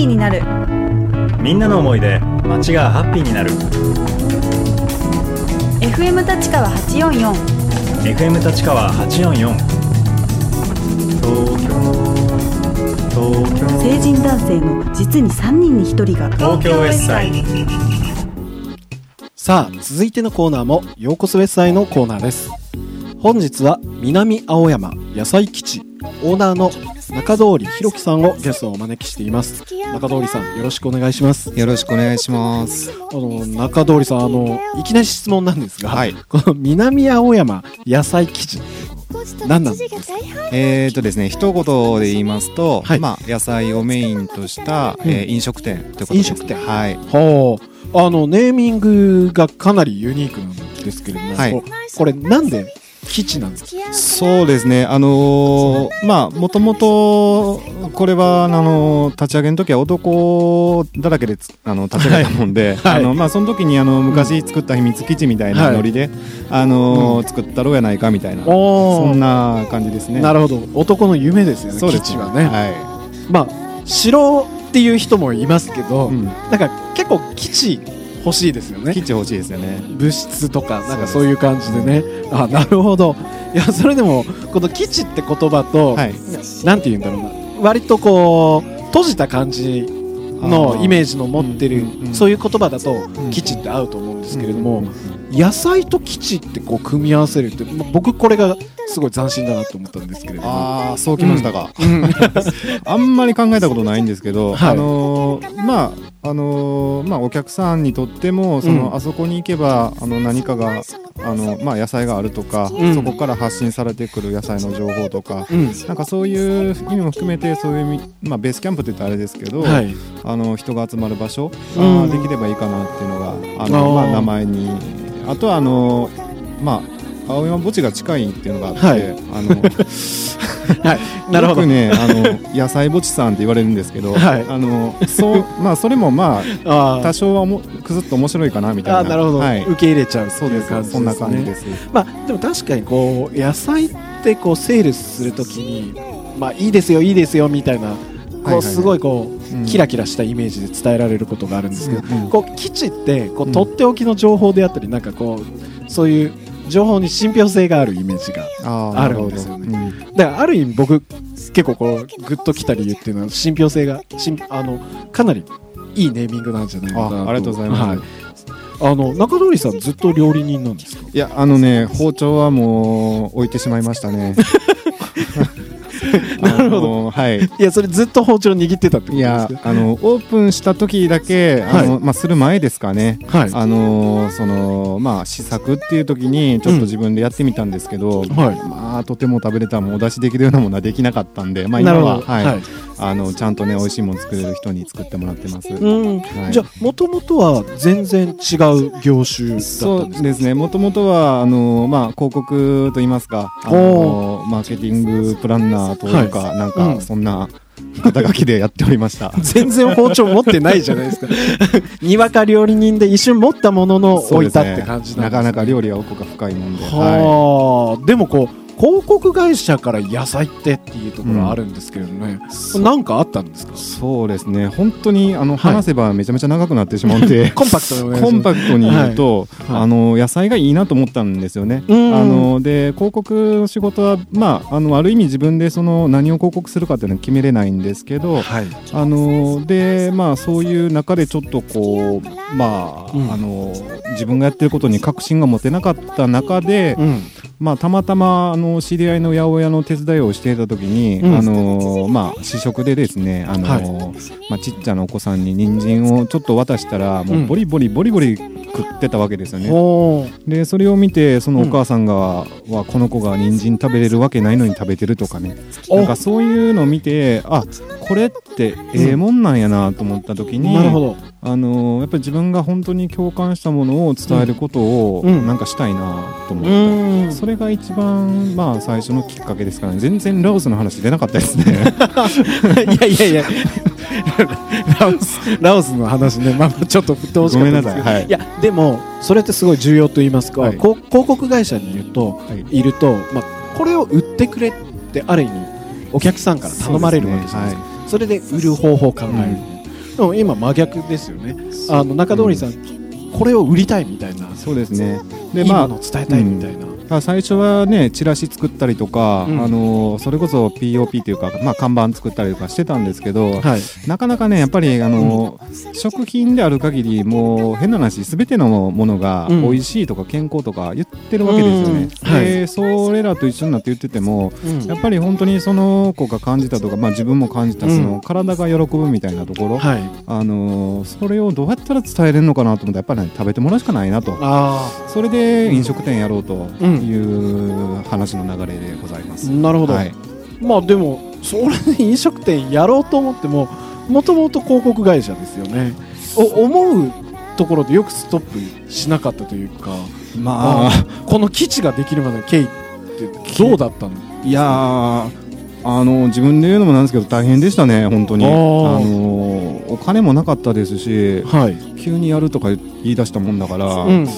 ピーになる。みんなの思いで街がハッピーになる。FM 立川844 FM 立川844東京東京。成人男性の実に3人に1人が。東京 S サイさあ続いてのコーナーもようこそウェスサイのコーナーです。本日は南青山野菜基地オーナーの中通りひろきさんをゲストをお招きしています。中通りさんよろしくお願いします。よろしくお願いします。あの中通りさんあのいきなり質問なんですが、はい。この南青山野菜基地何なんですか？えーとですね、一言で言いますと、はい。まあ野菜をメインとした、えー飲食店ということです。飲食店。はい。はあ、あのネーミングがかなりユニークなんですけれども、はい。ここれなんで基地なんですかそうですね。あのーまあもともとこれはあのー立ち上げの時は男だらけでつあの立ち上げたもんで、はいあのまあその時にあの昔作った秘密基地みたいなノリで、あのー作ったろうやないかみたいな、おそんな感じですね。なるほど男の夢ですよねそうですはね、はまあ城っていう人もいますけど、い。うん。なんか結構基地欲しいですよね。基地欲しいですよね。物質とかなんかそそういう感じでね。あなるほど。いやそれでもこの基地って言葉と、はい。なんて言うんだろうな。割とこう閉じた感じのイメージの持ってるうんうんうん。そういう言葉だとん。基地って合うと思うんですけれども、うん野菜と基地ってこう組み合わせるって、ま僕これがすごい斬新だなと思ったんですけれども。ああそうきましたか、うん。あんまり考えたことないんですけど、はい。あのーまああのーまあお客さんにとってもその、うんあそこに行けばあの何かがあのまあ野菜があるとか、うん。そこから発信されてくる野菜の情報とか。うん。なんかそういう意味も含めてそういうまあ、ベースキャンプって言ったらあれですけど、はい、あの人が集まる場所うん。ができればいいかなっていうのがあの、まあ、名前に。あとはあのまあ青山墓地が近いっていうのがあって、はい。あの はい、なるほど。よくねあの野菜墓地さんって言われるんですけど、はい。あのそうまあそれもまああ多少はおもくずっと面白いかなみたいな。あなるほど、はい、受け入れちゃうそうです感じです、ね、そんな感じです。まあでも確かにこう野菜ってこうセールスするときにまあいいですよいいですよみたいなはいこはい。うすごいこう、うん。キラキラしたイメージで伝えられることがあるんですけど、こう基地ってこううんとっておきの情報であったりなんかこうそういう情報に信憑性があるイメージがあるんですよね。なるほど。うん。だからある意味僕結構こうグッときた理由っていうのは信憑性がしん。あのかなりいいネーミングなんじゃないかなと。あありがとうございます。はい。あの中通さんずっと料理人なんですか？いやあのね包丁はもう置いてしまいましたね なるほど。はい。いやそれずっと包丁握ってたってことですいやかあのオープンした時だけあの、まあ、する前ですかね。はい。あのーそのまあ試作っていう時にちょっと自分でやってみたんですけど、はい。まあとても食べれたもんお出しできるようなものはできなかったんで、まあ、今ははい。はいあのちゃんとね美味しいもの作れる人に作ってもらってます。うん。はい。じゃあもともとは全然違う業種だったそんですか？うですね。もともとはあの、まあ、広告といいますかあのマーケティングプランナーというか、なんうん。かそんな肩書きでやっておりました。全然包丁持ってないじゃないですか。にわか料理人で一瞬持ったものの置いたって感じなかなか料料理は奥が深いもんで。はいはあ、でもこう広告会社から野菜ってっていうところはあるんですけれどね、なんかあったんですか？そうですね。本当にあのはい。話せばめちゃめちゃ長くなってしまうんで、コンパクトコンパクトに言うと、はい。あの野菜がいいなと思ったんですよね。うん。あので広告の仕事は、まあ、あのある意味自分でその何を広告するかっていうのは決めれないんですけど、はい。あのでまあそういう中でちょっとこうまあ,、うん。あの自分がやってることに確信が持てなかった中で、うんまあ、たまたまあの知り合いの八百屋の手伝いをしていた時に、うん。あのまあ、試食でですねあの、はい。まあ、ちっちゃなお子さんに人参をちょっと渡したらもうボリボリボリボリ食ってたわけですよね。ほでそれを見てそのお母さんが、はこの子が人参食べれるわけないのに食べてるとかね。お。なんかそういうのを見てあこれってええもんなんやなと思った時うに、なるほど。あのやっぱり自分が本当に共感したものを伝えることをうん。なんかしたいなと思うって。ん。それが一番まあ最初のきっかけですからね。全然ラオスの話出なかったですね。いやいやいや。ラオスラオスの話ね。まあまあちょっと振ってほしかったですけど。ごめんなさい。はい。やでもそれってすごい重要と言いますか、はい。こ広告会社にいると、はい。い、ると、まあ、これを売ってくれってある意味お客さんから頼まれるわけじゃないですか。それで売る方法を考える、でも今真逆ですよね。あの中通さん、これを売りたいみたいな。そうですねでまあ伝えたいみたいな、まあ最初はねチラシ作ったりとか、うん。あのそれこそ POP というか、まあ、看板作ったりとかしてたんですけど、はい。なかなかねやっぱりあの、食品である限りもう変な話全てのものがうん。美味しいとか健康とか言ってるわけですよね、うん。はい。でそれらと一緒になって言っててもうん。やっぱり本当にその子が感じたとか、まあ、自分も感じたうん。その体が喜ぶみたいなところ、はい。あのそれをどうやったら伝えれるのかなと思ってやっぱり、ね、食べてもらうしかないなと。あそれで飲食店やろうとうんいう話の流れでございます。あなるほど、はい、まあでもそれで飲食店やろうと思ってももともと広告会社ですよね。お思うところでよくストップしなかったというかまあ。この基地ができるまでの経緯ってどうだったの？いやーあの自分で言うのもなんですけど大変でしたね本当に。あのお金もなかったですしはい、急にやるとか言い出したもんだから、うん、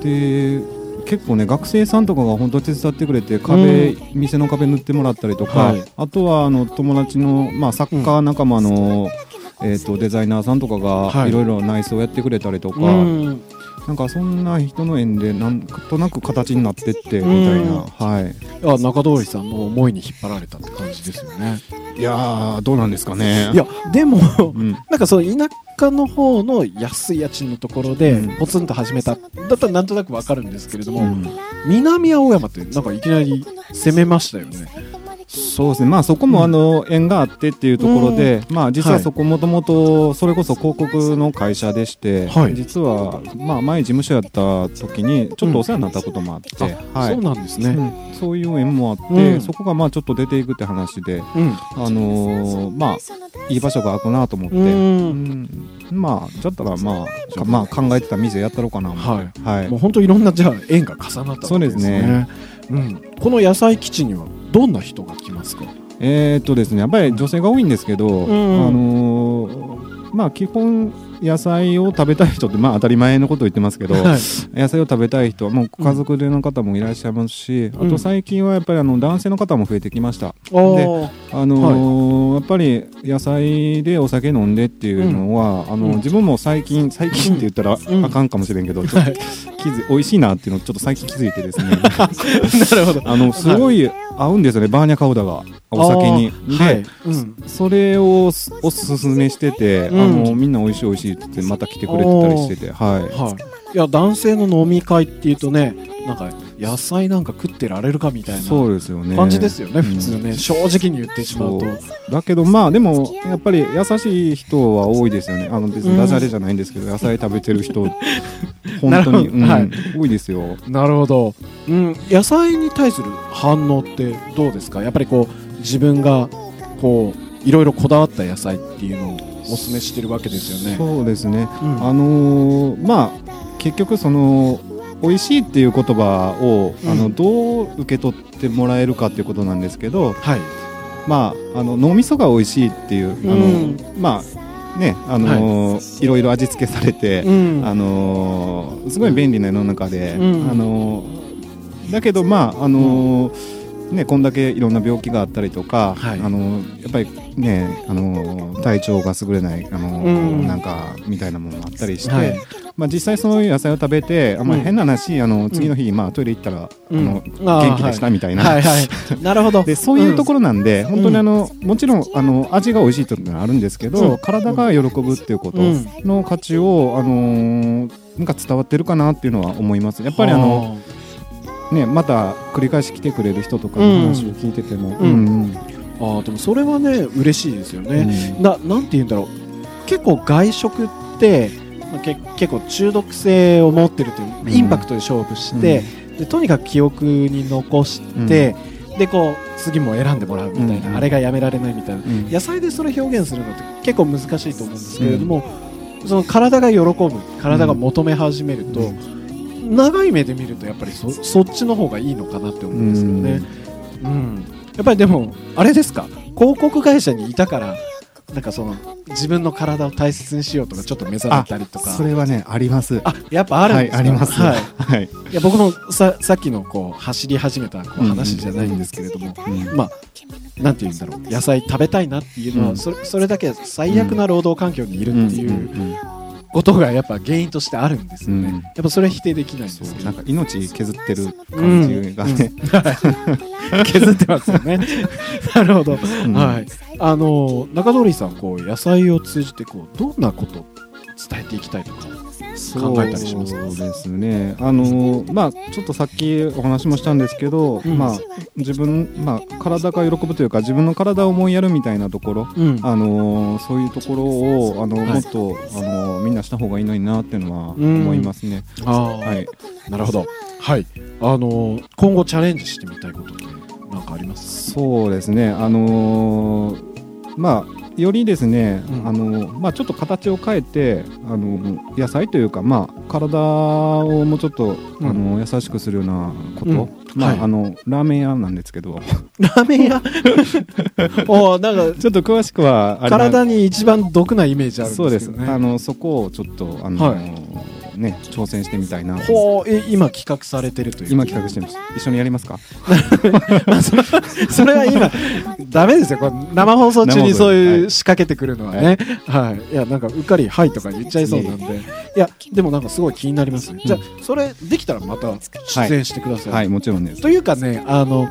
で結構ね学生さんとかが本当手伝ってくれて壁、店の壁塗ってもらったりとか、はい。あとはあの友達の、まあ、サッカー仲間の、えー、とデザイナーさんとかはい。がいろいろ内装やってくれたりとか、うん。なんかそんな人の縁でなんとなく形になってってみたいな、はい。あ中通さんの思いに引っ張られたって感じですよねいやーどうなんですかね。いやでもうん、なんかその田舎の方の安い家賃のところでうん。ポツンと始めただったらなんとなくわかるんですけれども、うん。南青山ってなんかいきなり攻めましたよねそうですね。まあそこもあの縁があってっていうところで、まあ実はそこもともとそれこそ広告の会社でして、はい。実はまあ前事務所やった時にちょっとお世話になったこともあって、はい。そうなんですね、うん。そういう縁もあって、うん。そこがまあちょっと出ていくって話で、うん。あのーまあいい場所が空くなと思って、うん。うん。まあだったらまあかまあ考えてた店やったろうかな思って。はい。もう本当いろんなじゃあ縁が重なったわけですね。そうですね。うん、この野菜基地にはどんな人が来ますか？えーっとですねやっぱり女性が多いんですけど、ん。あのーまあ基本野菜を食べたい人ってまあ当たり前のことを言ってますけど、はい。野菜を食べたい人はもうご家族での方もいらっしゃいますし、うん。あと最近はやっぱりあの男性の方も増えてきました、おー。あのーやっぱり野菜でお酒飲んでっていうのは、あのうん。自分も最近最近って言ったらうん。あかんかもしれんけど、ちょっと気づ美味しいなっていうのをちょっと最近気づいてですね。なるほど。あのすごい合うんですよねバーニャカウダが。お酒に。で、はい。うん。それをすおすすめしてて、うん。あのみんな美味しい美味しいって言ってまた来てくれてたりしてて、はい。はい、いや男性の飲み会っていうとねなんか野菜なんか食ってられるかみたいなそうですよね。感じですよね、うん。普通ね。正直に言ってしまうと。だけどまあでもやっぱり優しい人は多いですよね。あの別にダジャレじゃないんですけど、野菜食べてる人 本当に、うんはい。多いですよ。なるほど、うん、野菜に対する反応ってどうですか？やっぱりこう自分がこういろいろこだわった野菜っていうのをおすすめしてるわけですよね。そうですね。うん。あのーまあ結局その美味しいっていう言葉を、うん。あのどう受け取ってもらえるかっていうことなんですけどはい、まああの脳みそが美味しいっていう、あのうん。まあねあのーいろいろ味付けされて、うん。あのーすごい便利な世の中で、うん。あのーだけどまああのーね、こんだけいろんな病気があったりとか、はい。あのーやっぱりね、あのー体調が優れない、あのなんかみたいなものもあったりして、はい。まあ、実際そういう野菜を食べてあんまり変な話、あの次の日、まあ、トイレ行ったら、うん。あの元気でしたみたいな、はい。はい。なるほど。でそういうところなんで、本当にあうん。のもちろんあの味が美味しいというのはあるんですけど、うん。体が喜ぶっていうことうん。の価値を、あのーなんか伝わってるかなっていうのは思います。やっぱりあの、ね、また繰り返し来てくれる人とかの話を聞いてても、うん。うんあーでもそれはね嬉しいですようん。ね、ななんて言うんだろう。結構外食って、まあ、け結構中毒性を持ってるという、うん。インパクトで勝負して、でとにかく記憶に残して、でこう次も選んでもらうみたいな、うん。あれがやめられないみたいな。うん。野菜でそれ表現するのって結構難しいと思うんですけれども、その体が喜ぶ体が求め始めると、長い目で見るとやっぱりそそっちの方がいいのかなって思うんですよね。うん。やっぱりでもあれですか？広告会社にいたからなんかその自分の体を大切にしようとかちょっと目覚めたりとか。それはねあります。あやっぱあるんですか、はい、あります、はい。はい。いや僕もささっきのこう走り始めたこううん話じゃないんですけれども、うん。まあなんて言うんだろう。野菜食べたいなっていうのは、うん。それそれだけ最悪な労働環境にいるっていうん。ん。んことがやっぱ原因としてあるんですよね、うん。やっぱそれは否定できないんですけなんか命削ってる感じがね、削ってますよね。なるほど、うん。はい。あの中通さんこう野菜を通じてこうどんなことていきたいとか考えたりしますかそうですね。あのまあちょっとさっきお話もしたんですけど、うん。まあ自分まあ体が喜ぶというか自分の体を思いやるみたいなところうん。あのそういうところをあの、はい。もっとあのみんなした方がいいのになっていうのはうん。思いますね。ああはい。なるほど。はい。あの今後チャレンジしてみたいことって何かあります？そうですね。あのーまあよりですね、うん。あのまあちょっと形を変えてあの野菜というかまあ体をもうちょっと、うん。あの優しくするようなこと、うん。まあ、はい。あのラーメン屋なんですけど、ラーメン屋？おなんかちょっと詳しくは体に一番毒なイメージあるんそうですす。でけどね。あのそこをちょっとあの、はね挑戦してみたいな。と。ほうえ今企画されてるという。今企画してます。一緒にやりますか？ま あそれそれは今ダメですよ。これ生放送中にそういう仕掛けてくるのはね。はい、い、やなんかうっかり「はい」とか言っちゃいそうなんで。い。やでもなんかすごい気になりますねじゃあそれできたらまた出演してください、はい、もちろんです。というかねあの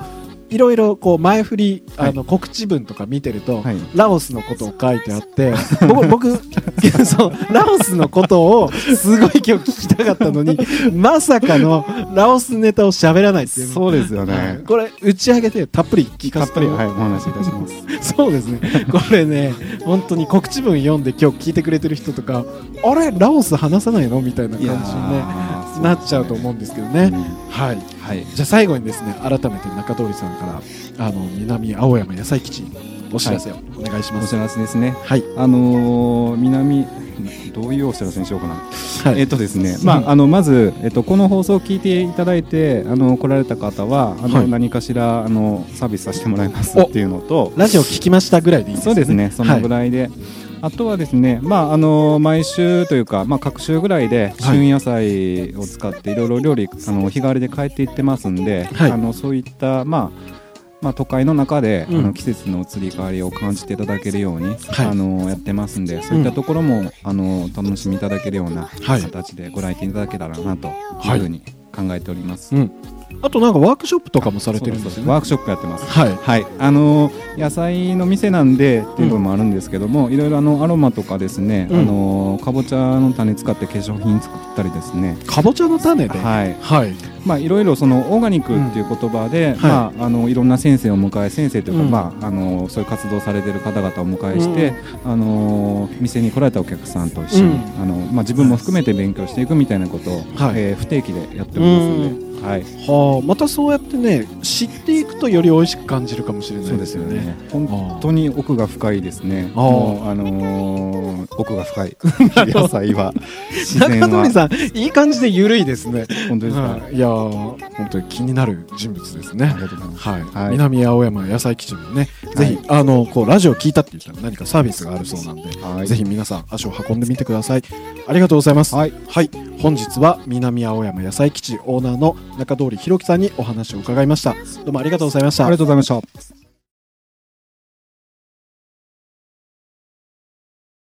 いろいろこう前振りあの告知文とか見てると、はい。ラオスのことを書いてあって僕僕 そうラオスのことをすごい今日聞きたかったのに まさかのラオスネタを喋らないっていうそうですよはいね。これ打ち上げてたっぷり聞かせてたっぷりはいお話しいたします。そうですねこれね本当に告知文読んで今日聞いてくれてる人とかあれラオス話さないのみたいな感じにねーなっちゃうと思うんですけどね、はいはい。じゃあ最後にですね改めて中通さんからあの南青山野菜基地お知らせをお願いします、お知らせですね。はいあのー南どういうお知らせにしようかな。はいえっとですね、まああのまずえっとこの放送を聞いていただいてあの来られた方はあの、はい何かしらあのサービスさせてもらいますおっていうのと、ラジオ聞きましたぐらいでいいですそうですね。そのぐい、らいで。あとはですね、まああの毎週というか、まあ各週ぐらいではい。旬野菜を使っていろいろ料理あの日替わりで変えていってますんで、はい。あのそういったまあまあ都会の中で、うん。あの季節の移り変わりを感じていただけるように、はい。あのやってますんで、そういったところも、あのお楽しみいただけるようなはい。形でご来店いただけたらなとはいいうふうに考えております。うんあとなんかワークショップとかもされてるんですよね。ワークショップやってます。はい。はい、あの野菜の店なんでっていうのもあるんですけども、いろいろあのアロマとかですね、うん。あのかぼちゃの種使って化粧品作ったりですね、かぼちゃの種で？はい、はい。まあいろいろそのオーガニックっていう言葉で、ん。まああのいろんな先生を迎え先生というか、うん。まああのそういう活動されてる方々をお迎えして、あの店に来られたお客さんと一緒に、うん。あのまあ自分も含めて勉強していくみたいなことを、はい。えー不定期でやっておりますので、はい、はあまたそうやってね知っていくとより美味しく感じるかもしれないでよね。ですすよね。本当に奥が深いですね。あのー奥が深い。野菜は。中は。通さんいい感じでゆるいですね。本当ですか？はい。いやー本当に気になる人物ですね。ありがとうございます。はい、はい。南青山野菜基地もね、ぜひあのこうラジオ聞いたって言ったら何かサービスがあるそうなんで、はい。ぜひ皆さん足を運んでみてください。ありがとうございます。はい、本日は南青山野菜基地オーナーの中通り弘樹さんにお話を伺いましたどうもありがとうございましたありがとうございました。